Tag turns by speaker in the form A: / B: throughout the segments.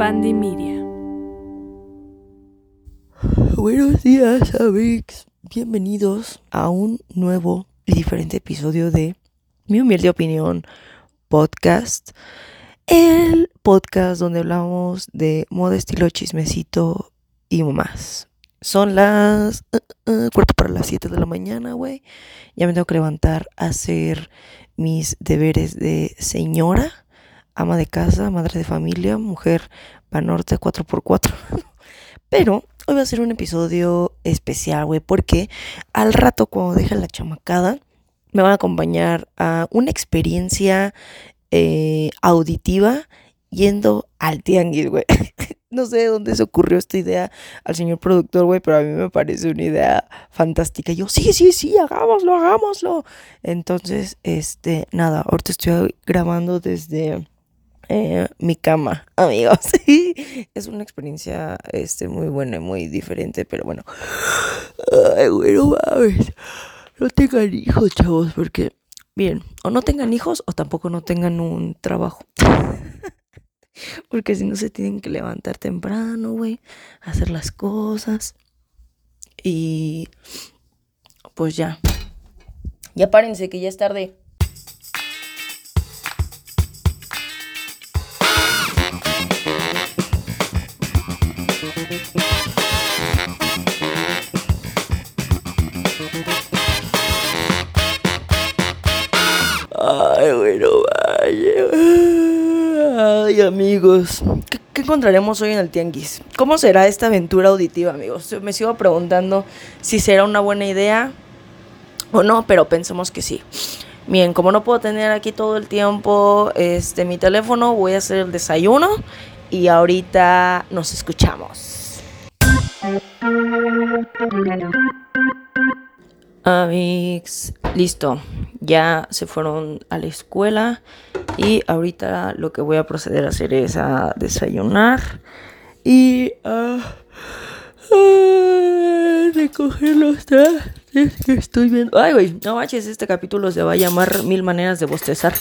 A: Media.
B: Buenos días, amigos. Bienvenidos a un nuevo y diferente episodio de Mi humilde opinión podcast. El podcast donde hablamos de moda, estilo, chismecito y más. Son las uh, uh, cuarto para las 7 de la mañana, güey. Ya me tengo que levantar a hacer mis deberes de señora, ama de casa, madre de familia, mujer panorte 4x4. Pero hoy va a ser un episodio especial, güey, porque al rato cuando deje la chamacada me van a acompañar a una experiencia eh, auditiva yendo al tianguis, güey. no sé de dónde se ocurrió esta idea al señor productor, güey, pero a mí me parece una idea fantástica. yo, sí, sí, sí, hagámoslo, hagámoslo. Entonces, este, nada, ahorita estoy grabando desde eh, mi cama, amigos. es una experiencia, este, muy buena y muy diferente, pero bueno. Ay, bueno, mames. No tengan hijos, chavos, porque, bien, o no tengan hijos o tampoco no tengan un trabajo. Porque si no se tienen que levantar temprano, güey, hacer las cosas. Y pues ya. Ya párense que ya es tarde. Amigos, ¿qué, encontraremos hoy en el tianguis? ¿Cómo será esta aventura auditiva, amigos? Me sigo preguntando si será una buena idea o no, pero pensemos que sí. Bien, como no puedo tener aquí todo el tiempo este mi teléfono, voy a hacer el desayuno y ahorita nos escuchamos. Amigos, listo. Ya se fueron a la escuela y ahorita lo que voy a proceder a hacer es a desayunar y a, recoger los trastes que estoy viendo. Ay, güey, no manches, este capítulo se va a llamar Mil Maneras de Bostezar.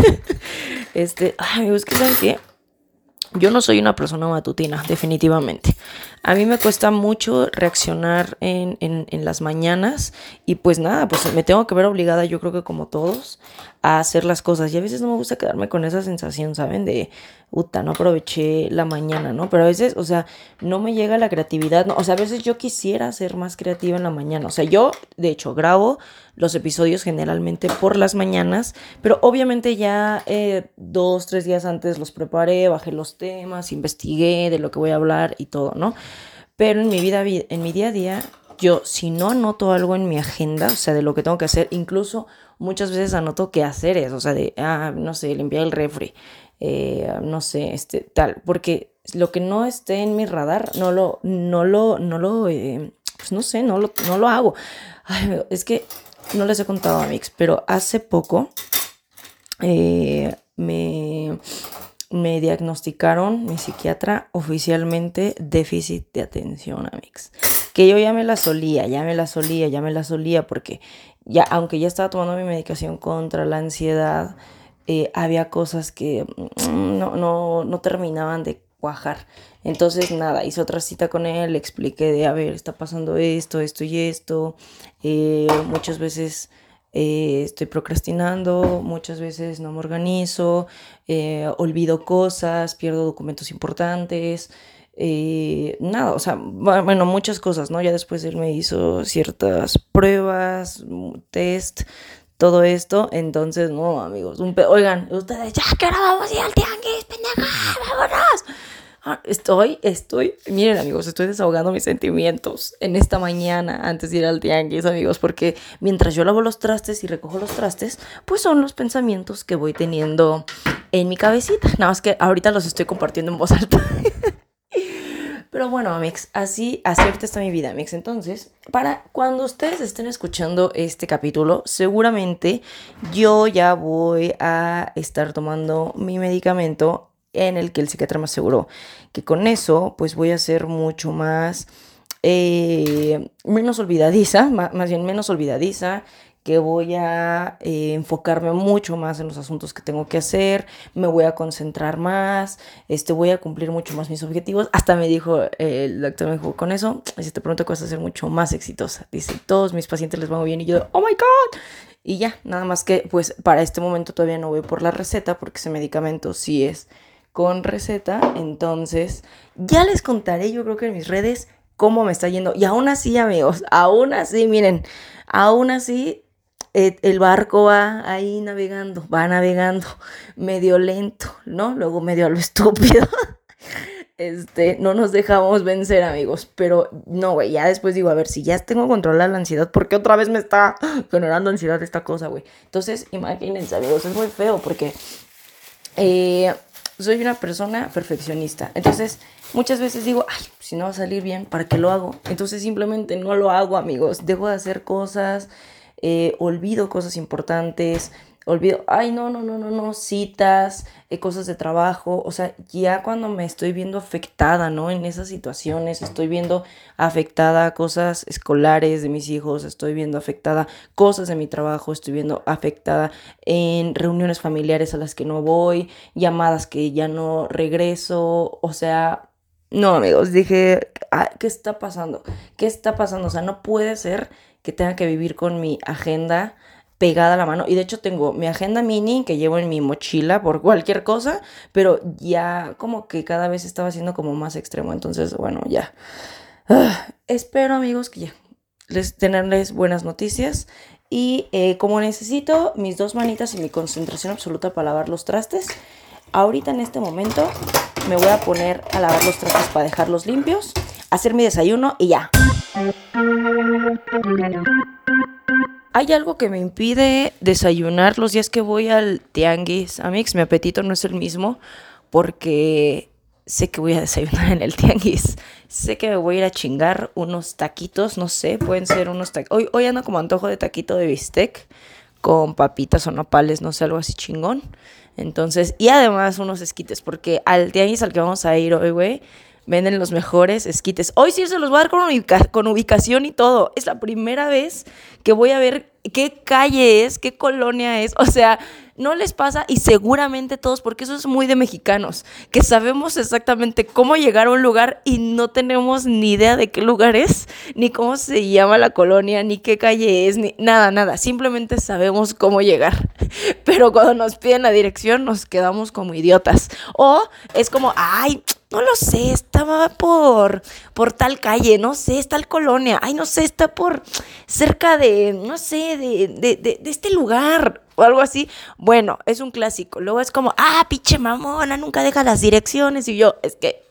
B: este, ay, es que ¿saben qué? Yo no soy una persona matutina, definitivamente. A mí me cuesta mucho reaccionar en, en, las mañanas y pues nada, pues me tengo que ver obligada, yo creo que como todos, a hacer las cosas. Y a veces no me gusta quedarme con esa sensación, ¿saben? De, puta, no aproveché la mañana, ¿no? Pero a veces, o sea, no me llega la creatividad, ¿no? O sea, a veces yo quisiera ser más creativa en la mañana. O sea, yo, de hecho, grabo los episodios generalmente por las mañanas, pero obviamente ya eh, dos, tres días antes los preparé, bajé los temas, investigué de lo que voy a hablar y todo, ¿no? Pero en mi vida, en mi día a día, yo si no anoto algo en mi agenda, o sea, de lo que tengo que hacer, incluso muchas veces anoto qué hacer es, o sea, de, ah, no sé, limpiar el refri, eh, no sé, este, tal, porque lo que no esté en mi radar, no lo, no lo, no lo, eh, pues no sé, no lo, no lo hago. Ay, es que no les he contado a Mix, pero hace poco eh, me, me diagnosticaron mi psiquiatra oficialmente déficit de atención, Mix. Que yo ya me la solía, ya me la solía, ya me la solía, porque ya, aunque ya estaba tomando mi medicación contra la ansiedad, eh, había cosas que mm, no, no, no terminaban de cuajar. Entonces, nada, hice otra cita con él, le expliqué de, a ver, está pasando esto, esto y esto. Eh, muchas veces eh, estoy procrastinando, muchas veces no me organizo, olvido cosas, pierdo documentos importantes. nada, o sea, bueno, muchas cosas, ¿no? Ya después él me hizo ciertas pruebas, test todo esto. Entonces, no, amigos, un oigan, ustedes, ya que ahora vamos a ir al tianguis, pendeja, vámonos. Ah, estoy, estoy, miren amigos, estoy desahogando mis sentimientos en esta mañana antes de ir al tianguis, amigos, porque mientras yo lavo los trastes y recojo los trastes, pues son los pensamientos que voy teniendo en mi cabecita. Nada más que ahorita los estoy compartiendo en voz alta. Pero bueno, Amix, así, así está mi vida, Amix. Entonces, para cuando ustedes estén escuchando este capítulo, seguramente yo ya voy a estar tomando mi medicamento en el que el psiquiatra me aseguró que con eso, pues voy a ser mucho más, eh, menos olvidadiza, más bien menos olvidadiza, que voy a eh, enfocarme mucho más en los asuntos que tengo que hacer, me voy a concentrar más, este, voy a cumplir mucho más mis objetivos. Hasta me dijo, eh, el doctor me dijo, con eso, si te que vas a ser mucho más exitosa. Dice, todos mis pacientes les van bien y yo, oh my god. Y ya, nada más que pues para este momento todavía no voy por la receta porque ese medicamento sí es con receta. Entonces, ya les contaré yo creo que en mis redes cómo me está yendo. Y aún así, amigos, aún así, miren, aún así eh, el barco va ahí navegando, va navegando medio lento, ¿no? Luego medio a lo estúpido. Este, no nos dejamos vencer, amigos. Pero no, güey, ya después digo, a ver, si ya tengo controlada la ansiedad, ¿por qué otra vez me está generando ansiedad esta cosa, güey? Entonces, imagínense, amigos, es muy feo porque eh, soy una persona perfeccionista. Entonces, muchas veces digo, ay, si no va a salir bien, ¿para qué lo hago? Entonces, simplemente no lo hago, amigos. Dejo de hacer cosas eh, olvido cosas importantes, olvido, ay, no, no, no, no, no, citas, eh, cosas de trabajo, o sea, ya cuando me estoy viendo afectada, ¿no? En esas situaciones, estoy viendo afectada cosas escolares de mis hijos, estoy viendo afectada cosas de mi trabajo, estoy viendo afectada en reuniones familiares a las que no voy, llamadas que ya no regreso, o sea, no, amigos, dije, ah, ¿qué está pasando? ¿Qué está pasando? O sea, no puede ser que tenga que vivir con mi agenda pegada la mano. Y de hecho tengo mi agenda mini que llevo en mi mochila por cualquier cosa, pero ya como que cada vez estaba siendo como más extremo. Entonces, bueno, ya. Ah, espero amigos que ya les tenerles buenas noticias. Y eh, como necesito mis dos manitas y mi concentración absoluta para lavar los trastes, ahorita en este momento me voy a poner a lavar los trastes para dejarlos limpios, hacer mi desayuno y ya. Hay algo que me impide desayunar los días que voy al tianguis. Amix, mi apetito no es el mismo porque sé que voy a desayunar en el tianguis. Sé que me voy a ir a chingar unos taquitos, no sé, pueden ser unos taquitos. Hoy, hoy ando como antojo de taquito de bistec con papitas o nopales, no sé, algo así chingón. Entonces, y además unos esquites, porque al tianguis al que vamos a ir hoy, güey, venden los mejores esquites. Hoy sí se los voy a dar con, con ubicación y todo. Es la primera vez que voy a ver qué calle es, qué colonia es. O sea, no les pasa y seguramente todos, porque eso es muy de mexicanos, que sabemos exactamente cómo llegar a un lugar y no tenemos ni idea de qué lugar es, ni cómo se llama la colonia, ni qué calle es, ni nada, nada. Simplemente sabemos cómo llegar. Pero cuando nos piden la dirección nos quedamos como idiotas. O es como, ay, no lo sé, estaba por, por tal calle, no sé, es tal colonia, ay, no sé, está por cerca de, no sé, de, de, de, de este lugar o algo así. Bueno, es un clásico. Luego es como, ah, pinche mamona, nunca deja las direcciones. Y yo, es que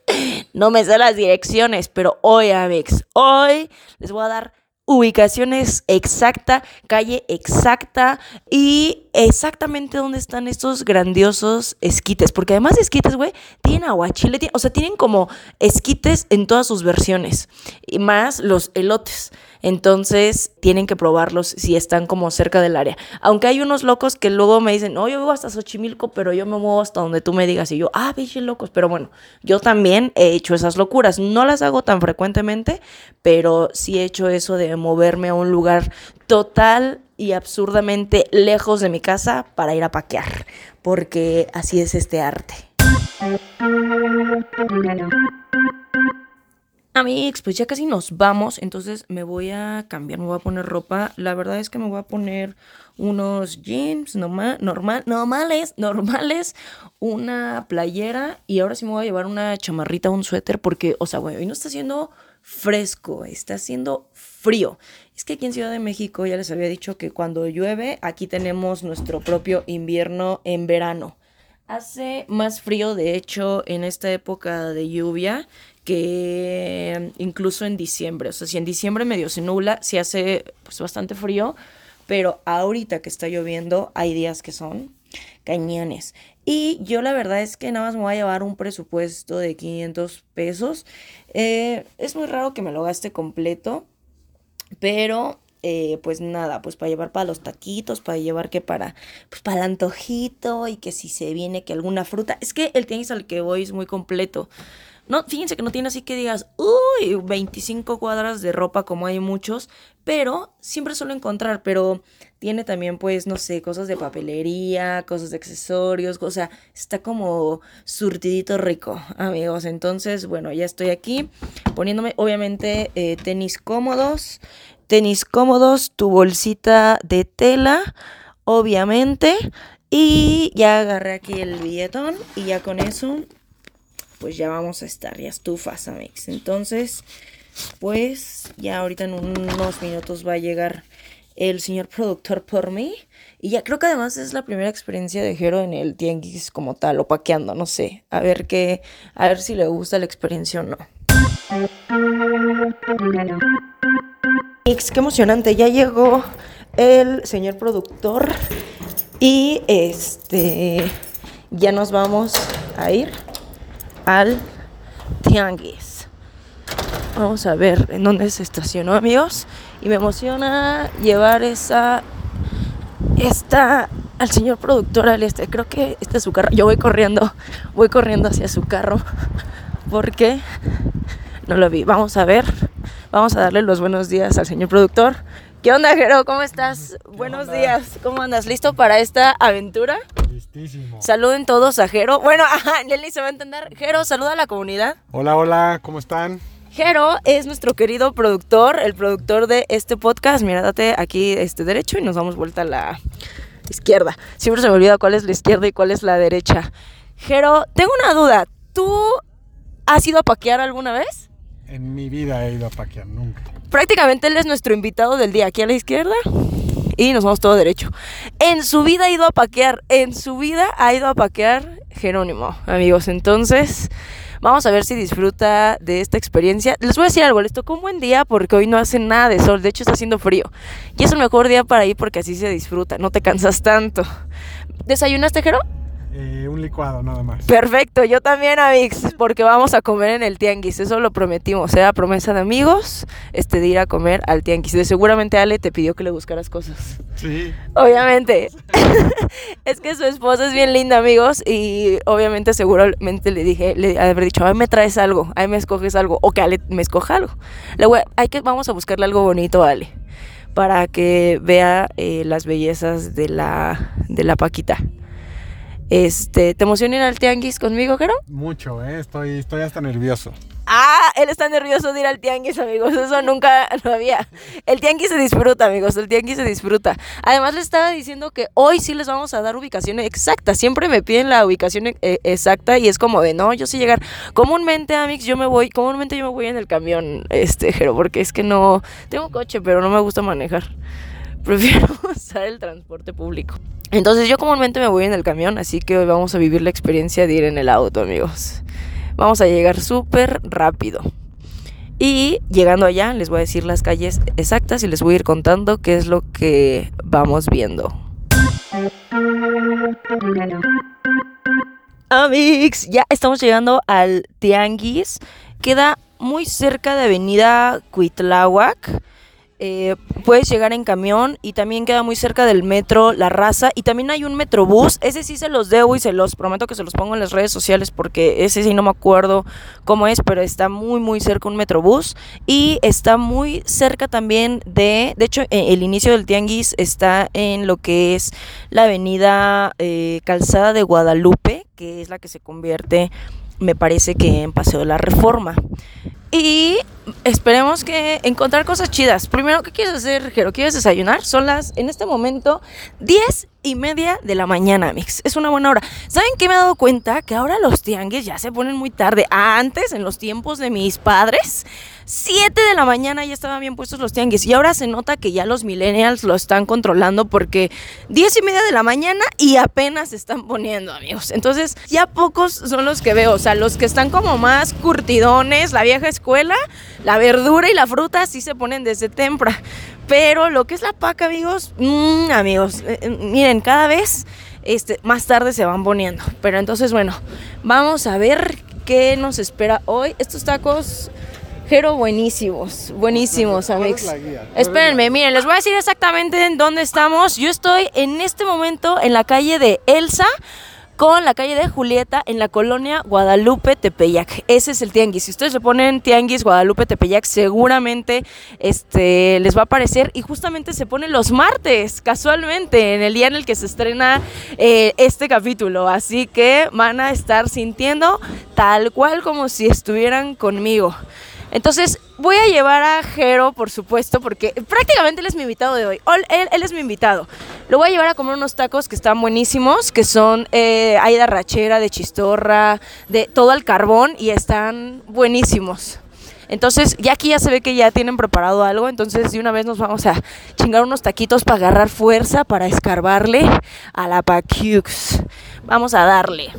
B: no me sé las direcciones, pero hoy, Amex, hoy les voy a dar ubicaciones exacta, calle exacta y exactamente dónde están estos grandiosos esquites. Porque además de esquites, güey, tienen aguachile, o sea, tienen como esquites en todas sus versiones. Y más los elotes. Entonces tienen que probarlos si están como cerca del área. Aunque hay unos locos que luego me dicen, no, yo vivo hasta Xochimilco, pero yo me muevo hasta donde tú me digas. Y yo, ah, biche locos. Pero bueno, yo también he hecho esas locuras. No las hago tan frecuentemente, pero sí he hecho eso de moverme a un lugar total y absurdamente lejos de mi casa para ir a paquear. Porque así es este arte. Amigos, pues ya casi nos vamos, entonces me voy a cambiar, me voy a poner ropa. La verdad es que me voy a poner unos jeans normal, normal, normales, normales, una playera y ahora sí me voy a llevar una chamarrita, un suéter porque, o sea, güey, hoy no está haciendo fresco, está haciendo frío. Es que aquí en Ciudad de México ya les había dicho que cuando llueve, aquí tenemos nuestro propio invierno en verano. Hace más frío, de hecho, en esta época de lluvia que incluso en diciembre. O sea, si en diciembre medio se nubla, se hace pues bastante frío, pero ahorita que está lloviendo hay días que son cañones. Y yo la verdad es que nada más me voy a llevar un presupuesto de 500 pesos. Eh, es muy raro que me lo gaste completo, pero eh, pues nada, pues para llevar para los taquitos, para llevar que para, pues para el antojito y que si se viene que alguna fruta. Es que el tenis al que voy es muy completo. No, fíjense que no tiene así que digas, uy, 25 cuadras de ropa como hay muchos, pero siempre suelo encontrar, pero Tiene también, pues, no sé, cosas de papelería, cosas de accesorios, o sea, está como surtidito rico, amigos. Entonces, bueno, ya estoy aquí poniéndome, obviamente, eh, tenis cómodos, tenis cómodos, tu bolsita de tela, obviamente. Y ya agarré aquí el billetón y ya con eso, pues ya vamos a estar, ya estufas, amigos. Entonces, pues ya ahorita en unos minutos va a llegar el señor productor por mí. Y ya creo que además es la primera experiencia de Jero en el tianguis como tal, o paqueando, no sé. A ver qué, a ver si le gusta la experiencia o no. Qué emocionante, ya llegó el señor productor y este ya nos vamos a ir al tianguis. Vamos a ver en dónde se estacionó, amigos. Y me emociona llevar esa esta al señor productor al este. Creo que este es su carro. Yo voy corriendo, voy corriendo hacia su carro porque no lo vi. Vamos a ver Vamos a darle los buenos días al señor productor. ¿Qué onda, Jero? ¿Cómo estás? Buenos días. ¿Cómo andas? ¿Listo para esta aventura?
A: Listísimo.
B: Saluden todos a Jero. Bueno, ajá, Nelly se va a entender. Jero, saluda a la comunidad.
A: Hola, hola, ¿cómo están?
B: Jero es nuestro querido productor, el productor de este podcast. Mira, date aquí este derecho y nos damos vuelta a la izquierda. Siempre se me olvida cuál es la izquierda y cuál es la derecha. Jero, tengo una duda. ¿Tú has ido a paquear alguna vez?
A: En mi vida he ido a paquear, nunca.
B: Prácticamente él es nuestro invitado del día, aquí a la izquierda. Y nos vamos todo derecho. En su vida ha ido a paquear, en su vida ha ido a paquear Jerónimo, amigos. Entonces, vamos a ver si disfruta de esta experiencia. Les voy a decir algo, les tocó un buen día porque hoy no hace nada de sol, de hecho está haciendo frío. Y es el mejor día para ir porque así se disfruta, no te cansas tanto. ¿Desayunaste, Jero?
A: Eh, un licuado nada más.
B: Perfecto, yo también, Amix, porque vamos a comer en el tianguis, eso lo prometimos, era promesa de amigos, este de ir a comer al tianguis. De seguramente Ale te pidió que le buscaras cosas.
A: Sí.
B: Obviamente. es que su esposa es bien linda, amigos, y obviamente seguramente le dije, le haber dicho, ay, me traes algo, ahí me escoges algo, o que Ale me escoja algo. Le voy, hay que, vamos a buscarle algo bonito a Ale, para que vea eh, las bellezas de la, de la Paquita. Este, ¿te emociona ir al tianguis conmigo, Jero?
A: Mucho, eh, estoy, estoy hasta nervioso.
B: Ah, él está nervioso de ir al tianguis, amigos. Eso nunca lo había. El tianguis se disfruta, amigos. El tianguis se disfruta. Además, le estaba diciendo que hoy sí les vamos a dar ubicación exacta. Siempre me piden la ubicación e, exacta y es como de no, yo sí llegar. Comúnmente, amigos, yo me voy, comúnmente yo me voy en el camión, este, Jero, porque es que no. Tengo coche, pero no me gusta manejar. Prefiero usar el transporte público. Entonces yo comúnmente me voy en el camión, así que hoy vamos a vivir la experiencia de ir en el auto, amigos. Vamos a llegar súper rápido. Y llegando allá les voy a decir las calles exactas y les voy a ir contando qué es lo que vamos viendo. Amigos, ya estamos llegando al Tianguis. Queda muy cerca de Avenida Cuitláhuac eh, puedes llegar en camión y también queda muy cerca del metro La Raza. Y también hay un metrobús, ese sí se los debo y se los prometo que se los pongo en las redes sociales porque ese sí no me acuerdo cómo es, pero está muy muy cerca un metrobús. Y está muy cerca también de, de hecho e, el inicio del tianguis está en lo que es la avenida eh, Calzada de Guadalupe, que es la que se convierte me parece que en Paseo de la Reforma. Y esperemos que encontrar cosas chidas. Primero, ¿qué quieres hacer, Jero? ¿Quieres desayunar? Son las, en este momento, 10 y media de la mañana, mix. Es una buena hora. ¿Saben qué me he dado cuenta? Que ahora los tianguis ya se ponen muy tarde. Antes, en los tiempos de mis padres, 7 de la mañana ya estaban bien puestos los tianguis. Y ahora se nota que ya los millennials lo están controlando porque 10 y media de la mañana y apenas se están poniendo, amigos. Entonces, ya pocos son los que veo. O sea, los que están como más curtidones, la vieja escuela, la verdura y la fruta sí se ponen desde temprano. Pero lo que es la paca, amigos, mmm, amigos, eh, eh, miren, cada vez este, más tarde se van poniendo. Pero entonces, bueno, vamos a ver qué nos espera hoy. Estos tacos, Jero, buenísimos, buenísimos, amigos. Espérenme, miren, les voy a decir exactamente en dónde estamos. Yo estoy en este momento en la calle de Elsa con la calle de Julieta en la colonia Guadalupe Tepeyac. Ese es el tianguis. Si ustedes le ponen tianguis Guadalupe Tepeyac, seguramente este, les va a aparecer. Y justamente se pone los martes, casualmente, en el día en el que se estrena eh, este capítulo. Así que van a estar sintiendo tal cual como si estuvieran conmigo. Entonces, voy a llevar a Jero, por supuesto, porque prácticamente él es mi invitado de hoy. Él, es mi invitado. Lo voy a llevar a comer unos tacos que están buenísimos, que son eh, hay de rachera, de chistorra, de todo el carbón y están buenísimos. Entonces, ya aquí ya se ve que ya tienen preparado algo, entonces de una vez nos vamos a chingar unos taquitos para agarrar fuerza, para escarbarle a la Paquiux. Vamos a darle.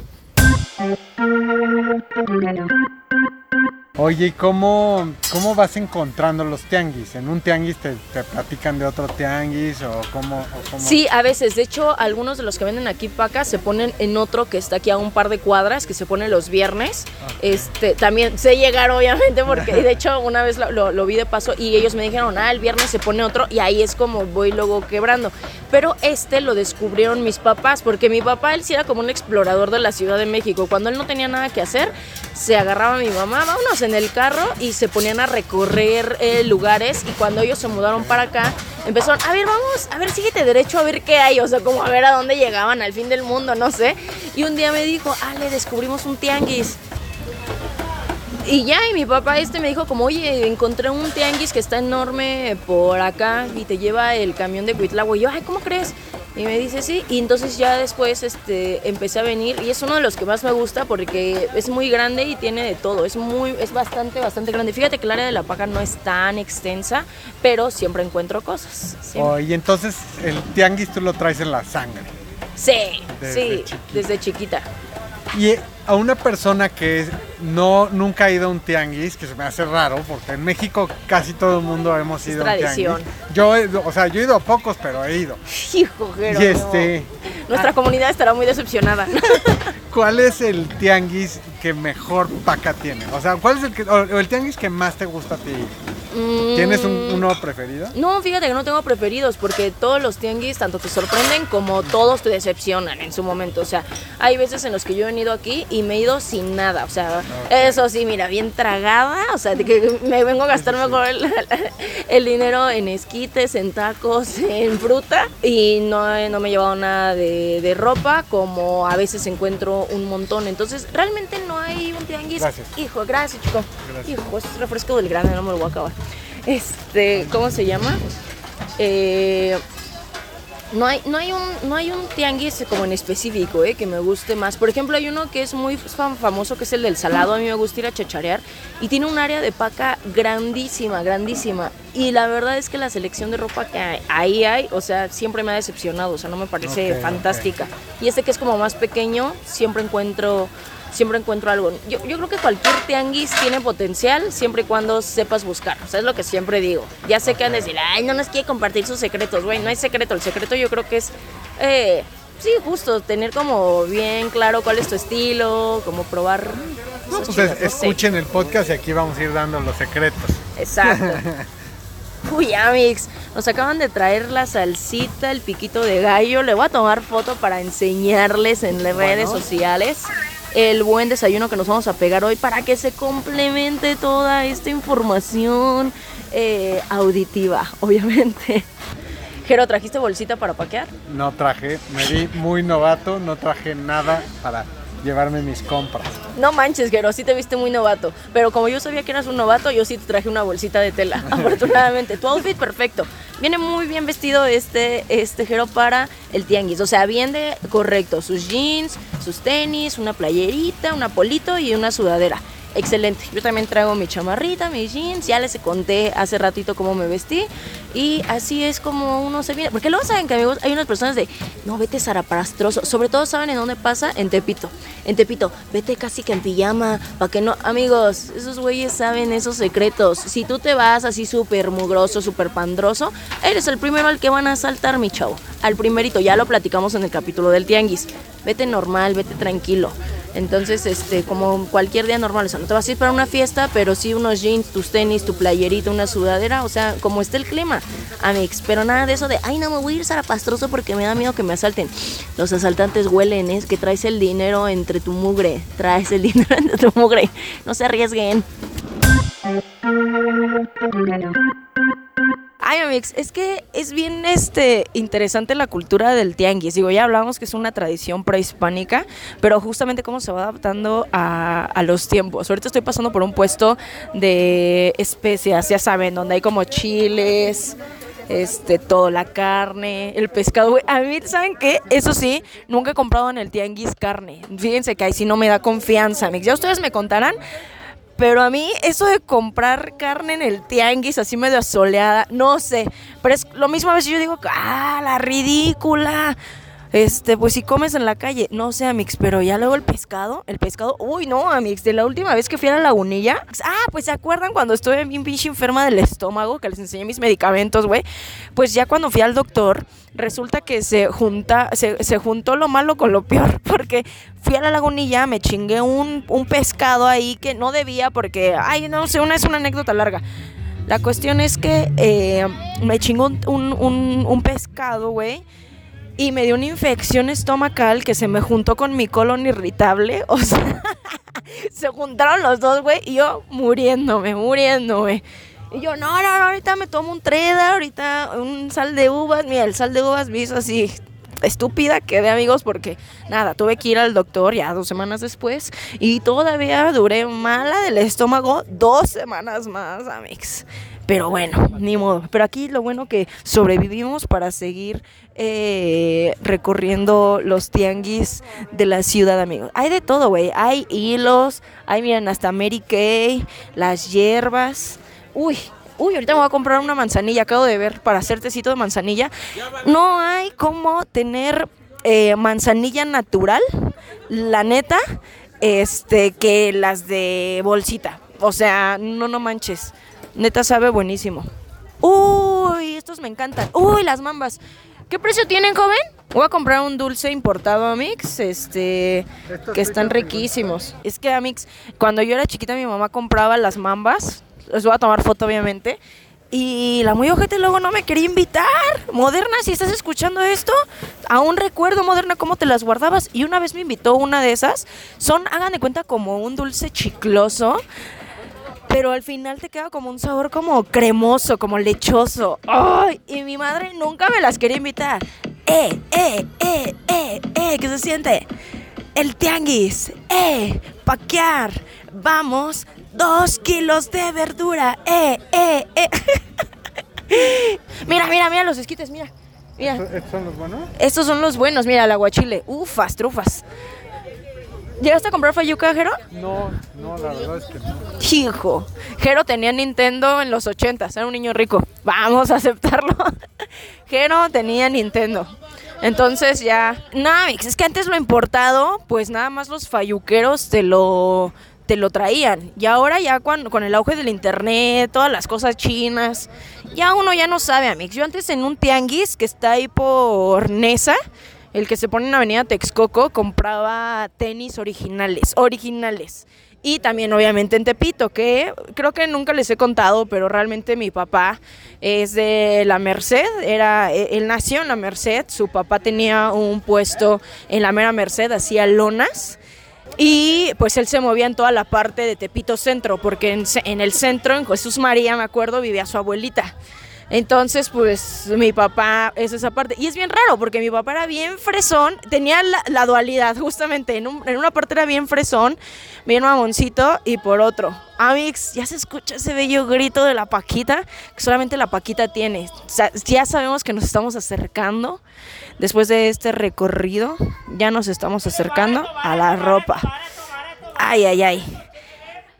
A: Oye, ¿y cómo, cómo vas encontrando los tianguis? ¿En un tianguis te, te platican de otro tianguis o cómo, o cómo,
B: Sí, a veces. De hecho, algunos de los que venden aquí paca se ponen en otro que está aquí a un par de cuadras, que se pone los viernes. Okay. Este, también sé llegar, obviamente, porque de hecho una vez lo, lo, lo, vi de paso y ellos me dijeron, ah, el viernes se pone otro y ahí es como voy luego quebrando. Pero este lo descubrieron mis papás, porque mi papá, él sí era como un explorador de la Ciudad de México. Cuando él no tenía nada que hacer, se agarraba a mi mamá, vámonos en el carro y se ponían a recorrer eh, lugares y cuando ellos se mudaron para acá empezaron, a ver, vamos, a ver, síguete derecho a ver qué hay, o sea, como a ver a dónde llegaban, al fin del mundo, no sé. Y un día me dijo, ah, le descubrimos un tianguis. Y ya, y mi papá este me dijo como, oye, encontré un tianguis que está enorme por acá y te lleva el camión de Cuitlagua. Y yo, ¿cómo crees? Y me dice sí, y entonces ya después este, empecé a venir y es uno de los que más me gusta porque es muy grande y tiene de todo, es muy, es bastante, bastante grande. Fíjate que el área de la paca no es tan extensa, pero siempre encuentro cosas. Siempre.
A: Oh, y entonces el tianguis tú lo traes en la sangre.
B: Sí, desde sí, chiquita. desde chiquita.
A: Y a una persona que no nunca ha ido a un tianguis, que se me hace raro, porque en México casi todo el mundo hemos ido a un
B: tradición.
A: tianguis. Yo, o sea, yo he ido a pocos, pero he ido.
B: Hijo, Jero,
A: y este,
B: Nuestra ah, comunidad estará muy decepcionada.
A: ¿Cuál es el tianguis que mejor paca tiene? O sea, ¿cuál es el, que, o el tianguis que más te gusta a ti? ¿Tienes un, uno preferido?
B: No, fíjate que no tengo preferidos porque todos los tianguis tanto te sorprenden como todos te decepcionan en su momento. O sea, hay veces en los que yo he venido aquí y me he ido sin nada. O sea, okay. eso sí, mira, bien tragada. O sea, de que me vengo a gastar mejor el, el, dinero en esquites, en tacos, en fruta y no, no me he llevado nada de, de, ropa como a veces encuentro un montón. Entonces, realmente no hay un tianguis.
A: Gracias.
B: Hijo, gracias, chico.
A: Gracias.
B: Hijo, es refresco del grande, no me lo voy a acabar. Este, ¿cómo se llama? Eh, no hay, no, hay un, no hay un tianguis como en específico eh, que me guste más. Por ejemplo, hay uno que es muy famoso, que es el del salado. A mí me gusta ir a chacharear. Y tiene un área de paca grandísima, grandísima. Y la verdad es que la selección de ropa que ahí hay, o sea, siempre me ha decepcionado. O sea, no me parece
A: Okay,
B: fantástica. Y este que es como más pequeño, siempre encuentro siempre encuentro algo. Yo, yo, creo que cualquier tianguis tiene potencial siempre y cuando sepas buscar. O sea, es lo que siempre digo. Ya sé que han de decir, ay, no nos quiere compartir sus secretos, güey. No hay secreto. El secreto yo creo que es, eh, sí, justo, tener como bien claro cuál es tu estilo, como probar.
A: No, pues chicas, escuchen no sé. el podcast y aquí vamos a ir dando los secretos.
B: Exacto. Uy, Amix, nos acaban de traer la salsita, el piquito de gallo. Le voy a tomar foto para enseñarles en las bueno. redes sociales el buen desayuno que nos vamos a pegar hoy para que se complemente toda esta información eh, auditiva, obviamente. Jero, ¿trajiste bolsita para paquear?
A: No traje, me vi muy novato, no traje nada para llevarme mis compras.
B: No manches, Gero, sí te viste muy novato. Pero como yo sabía que eras un novato, yo sí te traje una bolsita de tela. Afortunadamente, tu outfit perfecto. Viene muy bien vestido este, este Jero para el tianguis. O sea, bien de correcto. Sus jeans, sus tenis, una playerita, una polito y una sudadera excelente. Yo también traigo mi chamarrita, mis jeans, ya les conté hace ratito cómo me vestí y así es como uno se viene. Porque luego saben que amigos, hay unas personas de, no, vete zaraparastroso, sobre todo saben en dónde pasa, en Tepito. En Tepito, vete casi que en pijama, para que no, amigos, esos güeyes saben esos secretos. Si tú te vas así súper mugroso, súper pandroso, eres el primero al que van a saltar, mi chavo. Al primerito, ya lo platicamos en el capítulo del tianguis. Vete normal, vete tranquilo. Entonces, este, como cualquier día normal, o sea, no te vas a ir para una fiesta, pero sí unos jeans, tus tenis, tu playerita, una sudadera, o sea, como está el clima, amix. Pero nada de eso de, ay, no me voy a ir zarapastroso porque me da miedo que me asalten. Los asaltantes huelen, es que traes el dinero entre tu mugre, traes el dinero entre tu mugre. No se arriesguen. Ay, Amix, es que es bien este, interesante la cultura del tianguis. Digo, ya hablamos que es una tradición prehispánica, pero justamente cómo se va adaptando a, los tiempos. Ahorita estoy pasando por un puesto de especias, ya saben, donde hay como chiles, este, todo, la carne, el pescado. A mí, ¿saben qué? Eso sí, nunca he comprado en el tianguis carne. Fíjense que ahí sí no me da confianza, Amix. Ya ustedes me contarán pero a mí eso de comprar carne en el tianguis así medio asoleada, no sé. Pero es lo mismo a veces yo digo, ah, la ridícula. Este, pues si comes en la calle, no sé, Amix, pero ya luego el pescado, el pescado, uy, no, Amix, de la última vez que fui a la lagunilla, ah, pues se acuerdan cuando estuve bien pinche enferma del estómago, que les enseñé mis medicamentos, güey, pues ya cuando fui al doctor, resulta que se junta, se, se, juntó lo malo con lo peor, porque fui a la lagunilla, me chingué un, un pescado ahí que no debía, porque, ay, no sé, una es una anécdota larga. La cuestión es que eh, me chingó un, un, un pescado, güey y me dio una infección estomacal que se me juntó con mi colon irritable. O sea, se juntaron los dos, güey, y yo muriéndome, muriéndome. Y yo, no, no, no, ahorita me tomo un treda, ahorita un sal de uvas. Mira, el sal de uvas me hizo así estúpida quedé amigos porque nada, tuve que ir al doctor ya dos semanas después y todavía duré mala del estómago dos semanas más, amigos. Pero bueno, ni modo. Pero aquí lo bueno que sobrevivimos para seguir eh, recorriendo los tianguis de la ciudad, amigos. Hay de todo, güey. Hay hilos, hay, miren, hasta Mary Kay, las hierbas. Uy, uy, ahorita me voy a comprar una manzanilla. Acabo de ver para hacer tecito de manzanilla. No hay como tener eh, manzanilla natural, la neta, este, que las de bolsita. O sea, no, no manches. Neta sabe buenísimo. Uy, estos me encantan. Uy, las mambas. ¿Qué precio tienen, joven? Voy a comprar un dulce importado a Mix, este, que están riquísimos. Es que a Mix, cuando yo era chiquita, mi mamá compraba las mambas. Les voy a tomar foto, obviamente. Y la muy ojete luego no me quería invitar. Moderna, si estás escuchando esto, aún recuerdo, Moderna, cómo te las guardabas. Y una vez me invitó una de esas. Son, hagan de cuenta, como un dulce chicloso pero al final te queda como un sabor como cremoso, como lechoso. ¡Ay! Y mi madre nunca me las quería invitar. ¡Eh, eh, eh, eh, eh! ¿Qué se siente? El tianguis. ¡Eh! Paquear. Vamos. Dos kilos de verdura. ¡Eh, eh, eh! mira, mira, mira los esquites, mira. mira.
A: ¿Estos son los buenos?
B: Estos son los buenos, mira, el aguachile. Ufas, trufas. ¿Llegaste a comprar Fayuca, Jero?
A: No, no, la verdad es que no.
B: Hijo, Jero tenía Nintendo en los 80, era un niño rico. Vamos a aceptarlo. Jero tenía Nintendo. Entonces ya, nada, es que antes lo importado, pues nada más los falluqueros te lo te lo traían. Y ahora ya con, con el auge del internet, todas las cosas chinas, ya uno ya no sabe, Amix. Yo antes en un tianguis que está ahí por Nesa, el que se pone en Avenida Texcoco, compraba tenis originales, originales. Y también obviamente en Tepito, que creo que nunca les he contado, pero realmente mi papá es de la Merced, era, e, él nació en la Merced, su papá tenía un puesto en la mera Merced, hacía lonas. Y pues él se movía en toda la parte de Tepito Centro, porque en, en el centro, en Jesús María, me acuerdo, vivía su abuelita. Entonces, pues mi papá es esa parte. Y es bien raro porque mi papá era bien fresón, tenía la, dualidad justamente. En, una parte era bien fresón, bien mamoncito, y por otro. Amix, ya se escucha ese bello grito de la Paquita que solamente la Paquita tiene. ya sabemos que nos estamos acercando. Después de este recorrido, ya nos estamos acercando a la ropa. Ay, ay, ay.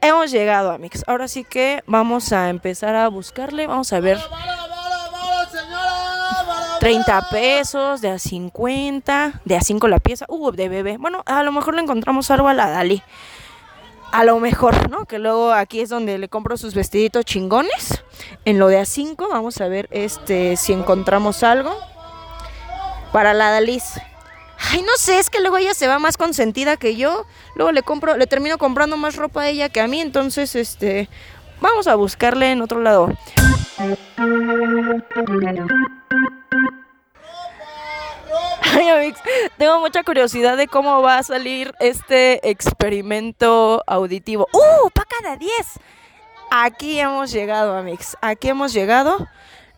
B: Hemos llegado, Amix. Ahora sí que vamos a empezar a buscarle. Vamos a ver. 30 pesos, de a 50, de a 5 la pieza, uh, de bebé. Bueno, a lo mejor le encontramos algo a la Dali. A lo mejor, ¿no? Que luego aquí es donde le compro sus vestiditos chingones. En lo de a 5, vamos a ver este si encontramos algo. Para la Dalis. Ay, no sé, es que luego ella se va más consentida que yo. Luego le compro, le termino comprando más ropa a ella que a mí, entonces este vamos a buscarle en otro lado. Ay, Amix, tengo mucha curiosidad de cómo va a salir este experimento auditivo. ¡Uh! ¡Paca de 10! Aquí hemos llegado, Amix. Aquí hemos llegado.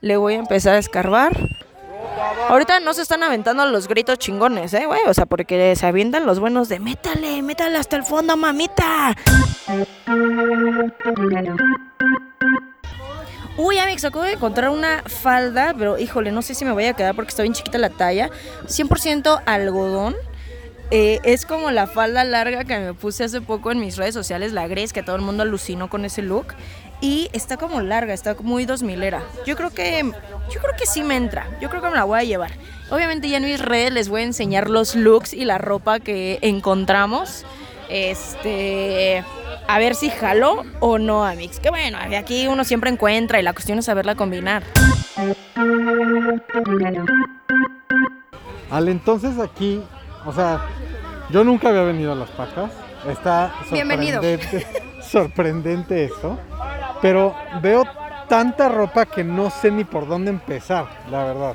B: Le voy a empezar a escarbar. Ahorita no se están aventando los gritos chingones, ¿eh, güey? O sea, porque se avientan los buenos de métale, métale hasta el fondo, mamita. Uy, Amix, acabo de encontrar una falda, pero híjole, no sé si me voy a quedar porque está bien chiquita la talla. 100% algodón. Eh, es como la falda larga que me puse hace poco en mis redes sociales, la Grace, que todo el mundo alucinó con ese look. Y está como larga, está muy dos milera. Yo creo que, yo creo que sí me entra. Yo creo que me la voy a llevar. Obviamente ya en mis redes les voy a enseñar los looks y la ropa que encontramos. Este, a ver si jaló o no, Amix. Que bueno, aquí uno siempre encuentra y la cuestión es saberla combinar.
A: Al entonces aquí, o sea, yo nunca había venido a las pacas. Está
B: Bienvenido.
A: sorprendente, sorprendente esto. Pero veo tanta ropa que no sé ni por dónde empezar, la verdad.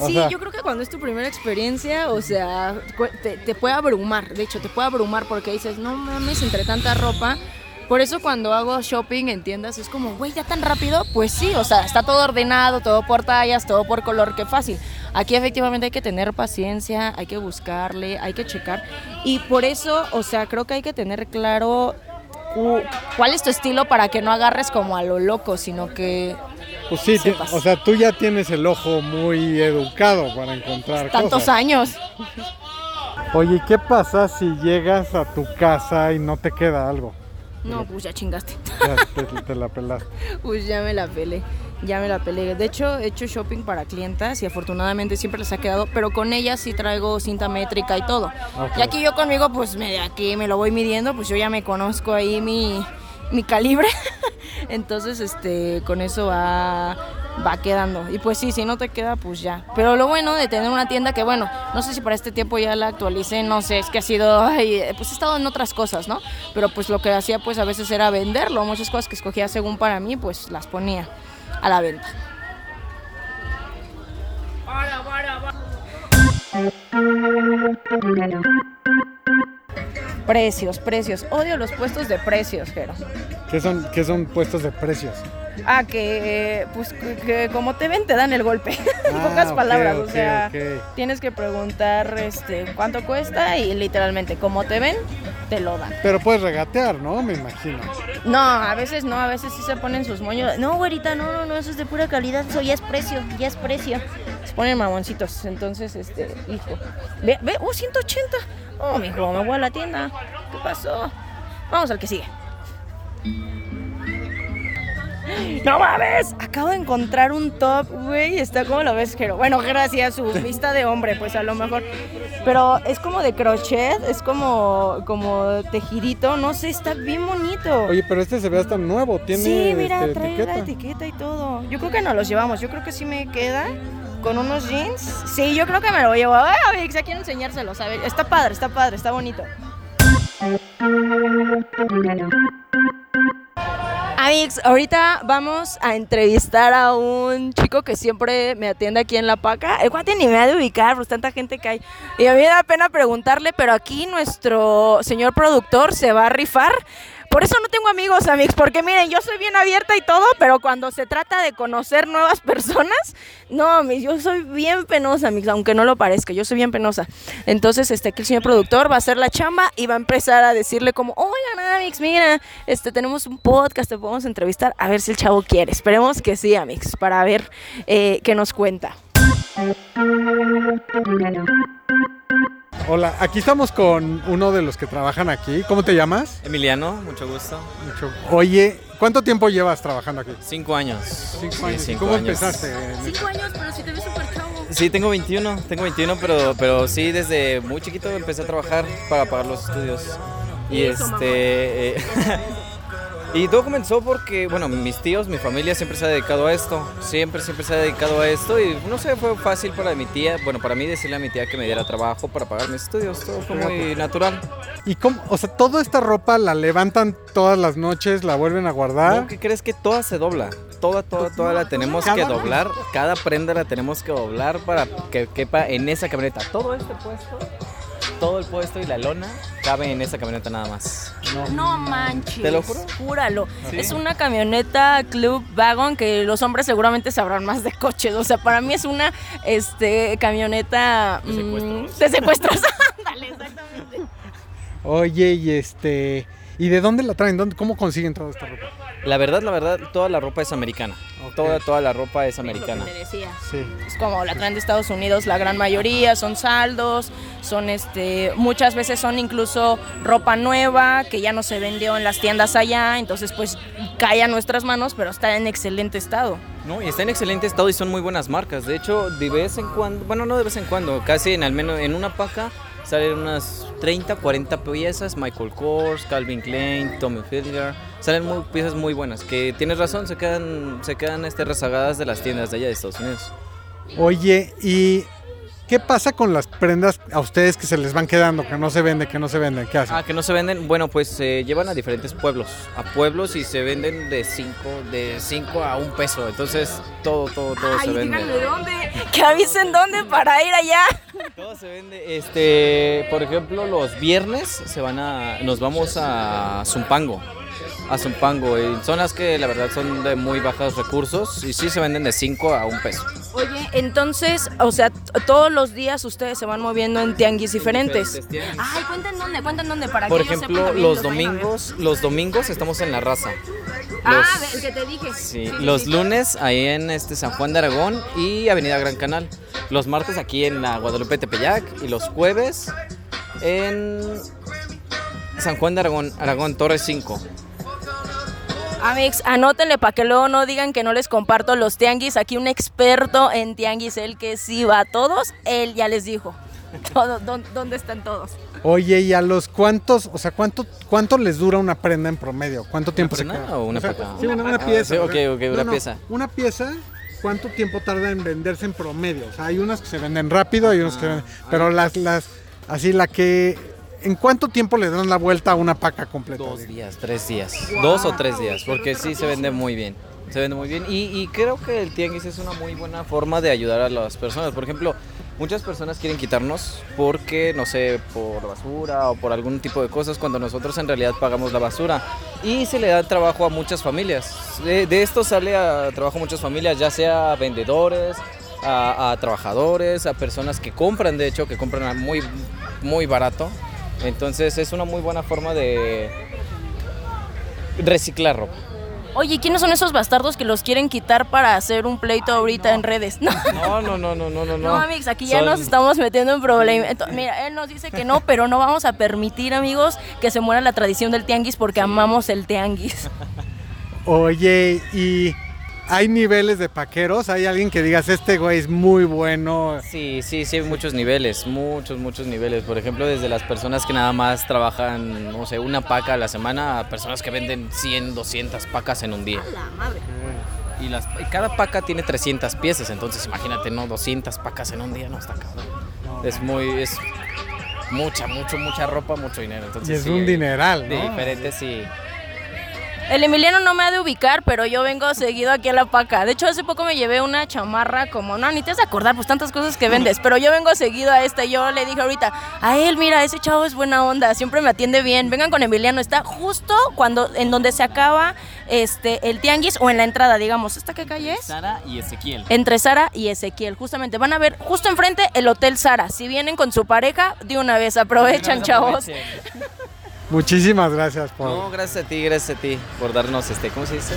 A: O
B: Sí,
A: sea,
B: yo creo que cuando es tu primera experiencia, o sea, te, te puede abrumar. De hecho, te puede abrumar porque dices, no mames, entre tanta ropa. Por eso cuando hago shopping en tiendas es como, güey, ya tan rápido. Pues sí, o sea, está todo ordenado, todo por tallas, todo por color, qué fácil. Aquí efectivamente hay que tener paciencia, hay que buscarle, hay que checar. Y por eso, o sea, creo que hay que tener claro cuál es tu estilo para que no agarres como a lo loco, sino que
A: pues sí,
B: sepas.
A: o sea, tú ya tienes el ojo muy educado para encontrar
B: tantos
A: cosas.
B: años.
A: Oye, ¿y ¿qué pasa si llegas a tu casa y no te queda algo?
B: No, pues ya chingaste.
A: Ya te, te la pelaste.
B: Pues ya me la pelé, ya me la pelé. De hecho, he hecho shopping para clientas y afortunadamente siempre les ha quedado, pero con ellas sí traigo cinta métrica y todo.
A: Ok.
B: Y aquí yo conmigo, pues me, aquí me lo voy midiendo, pues yo ya me conozco ahí mi, mi calibre. Entonces, este, con eso va, va quedando. Y pues sí, si no te queda, pues ya. Pero lo bueno de tener una tienda que, bueno, no sé si para este tiempo ya la actualicé, no sé, es que ha sido, ay, pues he estado en otras cosas, ¿no? Pero pues lo que hacía pues a veces era venderlo. Muchas cosas que escogía según para mí, pues las ponía a la venta. Precios, precios. Odio los puestos de precios, Jero.
A: ¿Qué son, qué son puestos de precios?
B: Ah, que pues que, como te ven te dan el golpe. en
A: Ah,
B: pocas palabras, o sea, tienes que preguntar este cuánto cuesta y literalmente como te ven te lo dan.
A: Pero puedes regatear, ¿no? Me imagino.
B: No, a veces no, a veces sí se ponen sus moños. No, güerita, no, no, no, eso es de pura calidad, eso ya es precio, ya es precio. Se ponen mamoncitos, entonces este, hijo. Ve, ve, oh, 180. Oh, mijo, me voy a la tienda. ¿Qué pasó? Vamos al que sigue. ¡No mames! Acabo de encontrar un top, güey. Está como lo ves, Jero. Bueno, gracias a su vista de hombre, pues a lo mejor. Pero es como de crochet, es como, como tejidito. No sé, está bien bonito.
A: Oye, pero este se ve hasta nuevo. Tiene
B: sí, mira,
A: este,
B: trae
A: etiqueta.
B: la etiqueta y todo. Yo creo que nos los llevamos. Yo creo que sí me queda con unos jeans. Sí, yo creo que me lo llevo. Ay, Vix, ya quiero enseñárselo, ¿sabes? Está padre, está padre, está bonito. Ahorita vamos a entrevistar a un chico que siempre me atiende aquí en La Paca. El cuate ni me ha de ubicar, pues tanta gente que hay. Y a mí me da pena preguntarle, pero aquí nuestro señor productor se va a rifar. Por eso no tengo amigos, Amix, porque miren, yo soy bien abierta y todo, pero cuando se trata de conocer nuevas personas, no, Amix, yo soy bien penosa, Amix, aunque no lo parezca, yo soy bien penosa. Entonces, este, aquí el señor productor va a hacer la chamba y va a empezar a decirle como, oigan, Amix, mira, este, tenemos un podcast, te podemos entrevistar, a ver si el chavo quiere. Esperemos que sí, Amix, para ver eh, qué nos cuenta.
A: Hola, aquí estamos con uno de los que trabajan aquí. ¿Cómo te llamas?
C: Emiliano, mucho gusto.
A: Mucho- Oye, ¿cuánto tiempo llevas trabajando aquí?
C: Cinco años.
A: Cinco
C: Sí,
A: años.
C: cinco
A: ¿Cómo
C: años.
A: empezaste?
B: Cinco años, pero si te ves súper chavo.
C: Sí, tengo 21, tengo 21, pero, pero sí, desde muy chiquito empecé a trabajar para pagar los estudios. Y
B: Eso,
C: este... Y todo comenzó porque, bueno, mis tíos, mi familia siempre se ha dedicado a esto. Siempre, siempre se ha dedicado a esto. Y no sé, fue fácil para mi tía, bueno, para mí decirle a mi tía que me diera trabajo para pagar mis estudios. Todo fue muy natural.
A: ¿Y cómo? O sea, toda esta ropa la levantan todas las noches, la vuelven a guardar.
C: ¿No? ¿Qué crees que toda se dobla? Toda, toda, toda la tenemos que doblar. Cada prenda la tenemos que doblar para que quepa en esa camioneta. Todo este puesto todo el puesto y la lona cabe en esa camioneta nada más.
B: No, manches.
C: ¿Te lo juro?
B: Júralo. Es una camioneta Club Wagon que los hombres seguramente sabrán más de coches. O sea, para mí es una este, camioneta
C: de secuestros.
B: Mm, de secuestros. Ándale, exactamente.
A: Oye, y este. ¿Y de dónde la traen? ¿Dónde, ¿Cómo consiguen toda esta ropa?
C: La verdad, la verdad, toda la ropa es americana. Toda, toda la ropa es americana.
B: Decía.
A: Sí.
B: Es como la traen de Estados Unidos, la gran mayoría son saldos, son este, muchas veces son incluso ropa nueva que ya no se vendió en las tiendas allá, entonces pues cae a nuestras manos, pero está en excelente estado.
C: No, y está en excelente estado y son muy buenas marcas. De hecho, de vez en cuando, bueno, no de vez en cuando, casi en al menos en una paca salen unas 30, 40 piezas, Michael Kors, Calvin Klein, Tommy Hilfiger, salen muy, piezas muy buenas, que tienes razón, se quedan, se quedan este, rezagadas de las tiendas de allá de Estados Unidos.
A: Oye, ¿y qué pasa con las prendas a ustedes que se les van quedando, que no se venden, que no se venden? ¿Qué hacen?
C: Ah, que no se venden, bueno, pues se llevan a diferentes pueblos, a pueblos y se venden de 5 de cinco a un peso, entonces todo, todo, todo
B: Ay,
C: se vende.
B: díganme dónde, que avisen dónde para ir allá.
C: Todo se vende, este, por ejemplo, los viernes se van a, nos vamos a Zumpango, a Zumpango, en zonas que la verdad son de muy bajos recursos y sí se venden de 5 a un peso.
B: Oye, entonces, o sea, todos los días ustedes se van moviendo en tianguis diferentes.
C: Diferentes tianguis.
B: Ay, cuenten dónde, cuenten dónde para
C: Por
B: que
C: ejemplo,
B: también
C: los domingos, los domingos estamos en la raza.
B: Ah,
C: Los-
B: el que te dije.
C: Sí, los
B: sí.
C: lunes ahí en este San Juan de Aragón y Avenida Gran Canal. Los martes aquí en la Guadalupe Tepeyac y los jueves en San Juan de Aragón, Aragón Torre 5.
B: Amix, anótenle para que luego no digan que no les comparto los tianguis. Aquí un experto en tianguis, él que sí va a todos, él ya les dijo. Todo, ¿Dónde están todos?
A: Oye, ¿y a los cuántos, o sea, cuánto, cuánto les dura una prenda en promedio? ¿Cuánto tiempo se queda?
C: o una
A: sea,
C: paca?
A: Sí, una, una
C: Ah,
A: pieza.
C: sí,
A: o
C: ok, ok, una pieza.
A: Una pieza, ¿cuánto tiempo tarda en venderse en promedio? O sea, hay unas que se venden rápido, hay unas que se
C: Ah,
A: venden, pero las, las, así la que, ¿en cuánto tiempo le dan la vuelta a una paca completa?
C: Dos días, tres días. Dos o tres días, porque sí se vende muy bien. Se vende muy bien. Y, y creo que el tianguis es una muy buena forma de ayudar a las personas. Por ejemplo, muchas personas quieren quitarnos porque, no sé, por basura o por algún tipo de cosas, cuando nosotros en realidad pagamos la basura. Y se le da trabajo a muchas familias. De, de esto sale a trabajo a muchas familias, ya sea a vendedores, a, a trabajadores, a personas que compran, de hecho, que compran muy, muy barato. Entonces es una muy buena forma de reciclar ropa.
B: Oye, ¿quiénes son esos bastardos que los quieren quitar para hacer un pleito ahorita en redes? No.
C: No, no, no, no, no, no.
B: No, amigos, aquí ya
C: Son-
B: nos estamos metiendo en problemas. Mira, él nos dice que no, pero no vamos a permitir, amigos, que se muera la tradición del tianguis porque amamos el tianguis.
A: Oye, ¿y hay niveles de paqueros? ¿Hay alguien que digas, este güey es muy bueno?
C: Sí, sí, sí, hay muchos niveles, muchos, muchos niveles. Por ejemplo, desde las personas que nada más trabajan, no sé, una paca a la semana, a personas que venden 100, 200 pacas en un día.
B: La madre.
C: Y, las, y cada paca tiene 300 piezas, entonces imagínate, ¿no? 200 pacas en un día, no está cabrón. Es muy, es mucha, mucho, mucha ropa, mucho dinero. Entonces,
A: Y es
C: sí,
A: un dineral, ¿no?
C: diferentes, sí.
B: El Emiliano no me ha de ubicar, pero yo vengo seguido aquí a la paca. De hecho, hace poco me llevé una chamarra como, no, ni te has de acordar, pues tantas cosas que vendes, pero yo vengo seguido a esta. Yo le dije ahorita, a él, mira, ese chavo es buena onda, siempre me atiende bien. Vengan con Emiliano, está justo cuando, en donde se acaba este, el tianguis o en la entrada, digamos. ¿Esta qué calle es?
C: Sara y Ezequiel.
B: Entre Sara y Ezequiel, justamente. Van a ver justo enfrente el Hotel Sara. Si vienen con su pareja, de una vez aprovechan, chavos.
A: Muchísimas gracias por...
C: No, gracias a ti, gracias a ti por darnos este, ¿cómo se dice?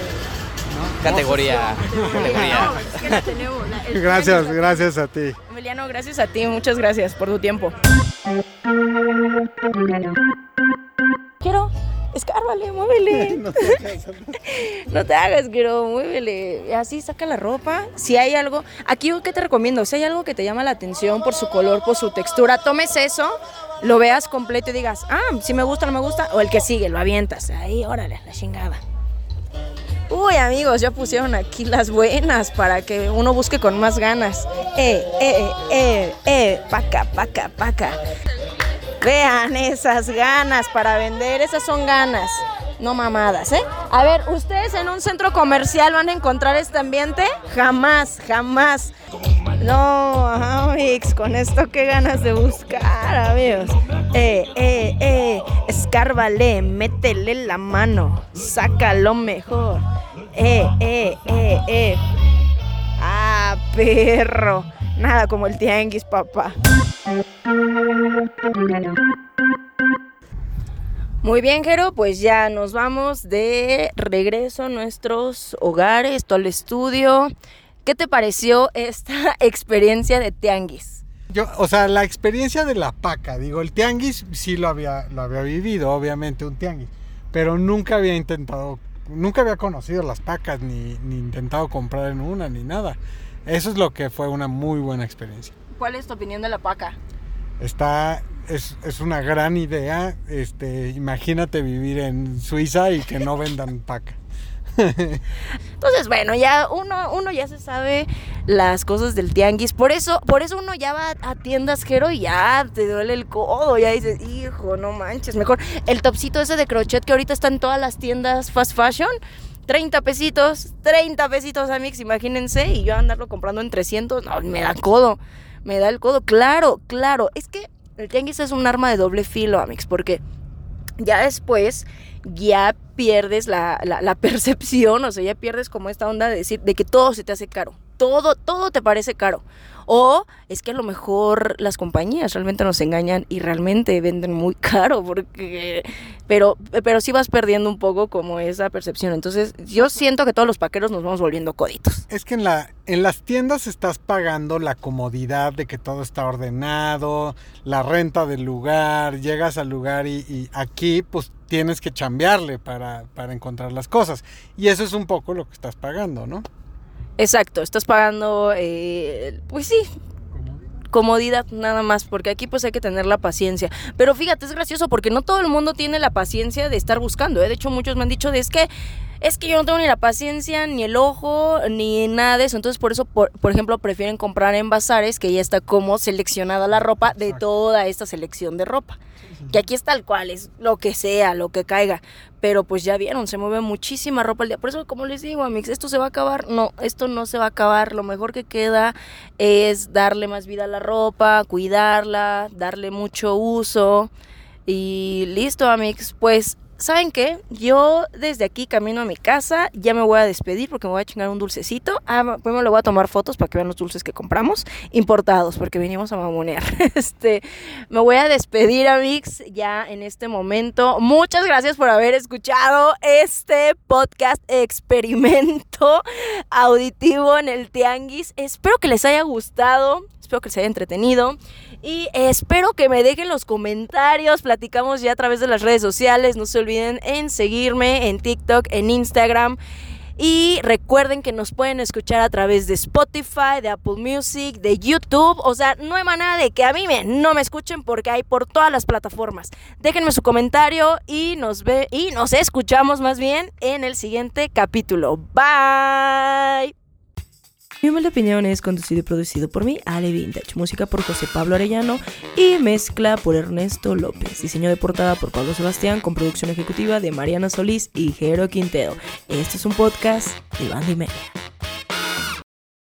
C: Categoría. Categoría.
B: Es que la tenemos, la- el
A: Gracias, gracias a ti.
B: Emiliano, gracias a ti, muchas gracias por tu tiempo. Quiero, escárvale, muévele. No te hagas, quiero, muévele. Así saca la ropa. Si hay algo, aquí ¿qué te recomiendo? Si hay algo que te llama la atención por su color, por su textura, tomes eso, lo veas completo y digas, ah, si me gusta, no me gusta, o el que sigue, lo avientas. Ahí, órale, la chingada. Uy, amigos, ya pusieron aquí las buenas para que uno busque con más ganas. Eh, eh, eh, eh, paca, paca, paca. Vean esas ganas para vender, esas son ganas, no mamadas, ¿eh? A ver, ¿ustedes en un centro comercial van a encontrar este ambiente? Jamás, jamás. No, amigos, con esto qué ganas de buscar, amigos. Eh, eh, eh, escárvale, métele la mano, saca lo mejor. Eh, eh, eh, eh. Ah, perro. Nada como el tianguis, papá. Muy bien, Jero, pues ya nos vamos de regreso a nuestros hogares, todo el estudio. ¿Qué te pareció esta experiencia de tianguis?
A: Yo, o sea, la experiencia de la paca, digo, el tianguis sí lo había, lo había vivido, obviamente, un tianguis, pero nunca había intentado, nunca había conocido las pacas, ni, ni intentado comprar en una, ni nada. Eso es lo que fue una muy buena experiencia.
B: ¿Cuál es tu opinión de la paca?
A: Está, es, es una gran idea. Este, imagínate vivir en Suiza y que no vendan paca.
B: Entonces, bueno, ya uno, uno ya se sabe las cosas del tianguis. Por eso, por eso uno ya va a tiendas Jero y ya te duele el codo. Ya dices, hijo, no manches. Mejor el topcito ese de crochet que ahorita está en todas las tiendas fast fashion. 30 pesitos, 30 pesitos, amigos, imagínense. Y yo andarlo comprando en 300, no, me da codo. Me da el codo. Claro, claro. Es que el tianguis es un arma de doble filo, amigos, porque ya después ya pierdes la, la, la, percepción, o sea, ya pierdes como esta onda de decir, de que todo se te hace caro, todo, todo te parece caro. O es que a lo mejor las compañías realmente nos engañan y realmente venden muy caro, porque, pero, pero sí vas perdiendo un poco como esa percepción. Entonces yo siento que todos los paqueros nos vamos volviendo coditos.
A: Es que en, la, en las tiendas estás pagando la comodidad de que todo está ordenado, la renta del lugar, llegas al lugar y, aquí pues tienes que chambearle para, para encontrar las cosas. Y eso es un poco lo que estás pagando, ¿no?
B: Exacto, estás pagando, eh, pues sí, comodidad nada más, porque aquí pues hay que tener la paciencia. Pero fíjate, es gracioso porque no todo el mundo tiene la paciencia de estar buscando. ¿eh? De hecho, muchos me han dicho de es que es que yo no tengo ni la paciencia, ni el ojo, ni nada de eso. Entonces, por eso, por, por ejemplo, prefieren comprar en bazares que ya está como seleccionada la ropa de toda esta selección de ropa. Que aquí es tal cual, es lo que sea, lo que caiga. Pero pues ya vieron, se mueve muchísima ropa al día. Por eso, como les digo, amigos, esto se va a acabar. No, esto no se va a acabar. Lo mejor que queda es darle más vida a la ropa, cuidarla, darle mucho uso. Y listo, amigos. Pues ¿saben qué? Yo desde aquí camino a mi casa, ya me voy a despedir porque me voy a chingar un dulcecito. Ah, primero le voy a tomar fotos para que vean los dulces que compramos, importados, porque venimos a mamonear. Este, me voy a despedir, amigos, ya en este momento. Muchas gracias por haber escuchado este podcast experimento auditivo en el Tianguis. Espero que les haya gustado, espero que les haya entretenido. Y espero que me dejen los comentarios. Platicamos ya a través de las redes sociales. No se olviden en seguirme en TikTok, en Instagram. Y recuerden que nos pueden escuchar a través de Spotify, de Apple Music, de YouTube. O sea, no hay manera de que a mí me, no me escuchen porque hay por todas las plataformas. Déjenme su comentario y nos ve y nos escuchamos más bien en el siguiente capítulo. Bye. Mi humilde opinión es conducido y producido por mí, Ale Vintage. Música por José Pablo Arellano y mezcla por Ernesto López. Diseño de portada por Pablo Sebastián con producción ejecutiva de Mariana Solís y Jero Quintero. Este es un podcast de banda y media.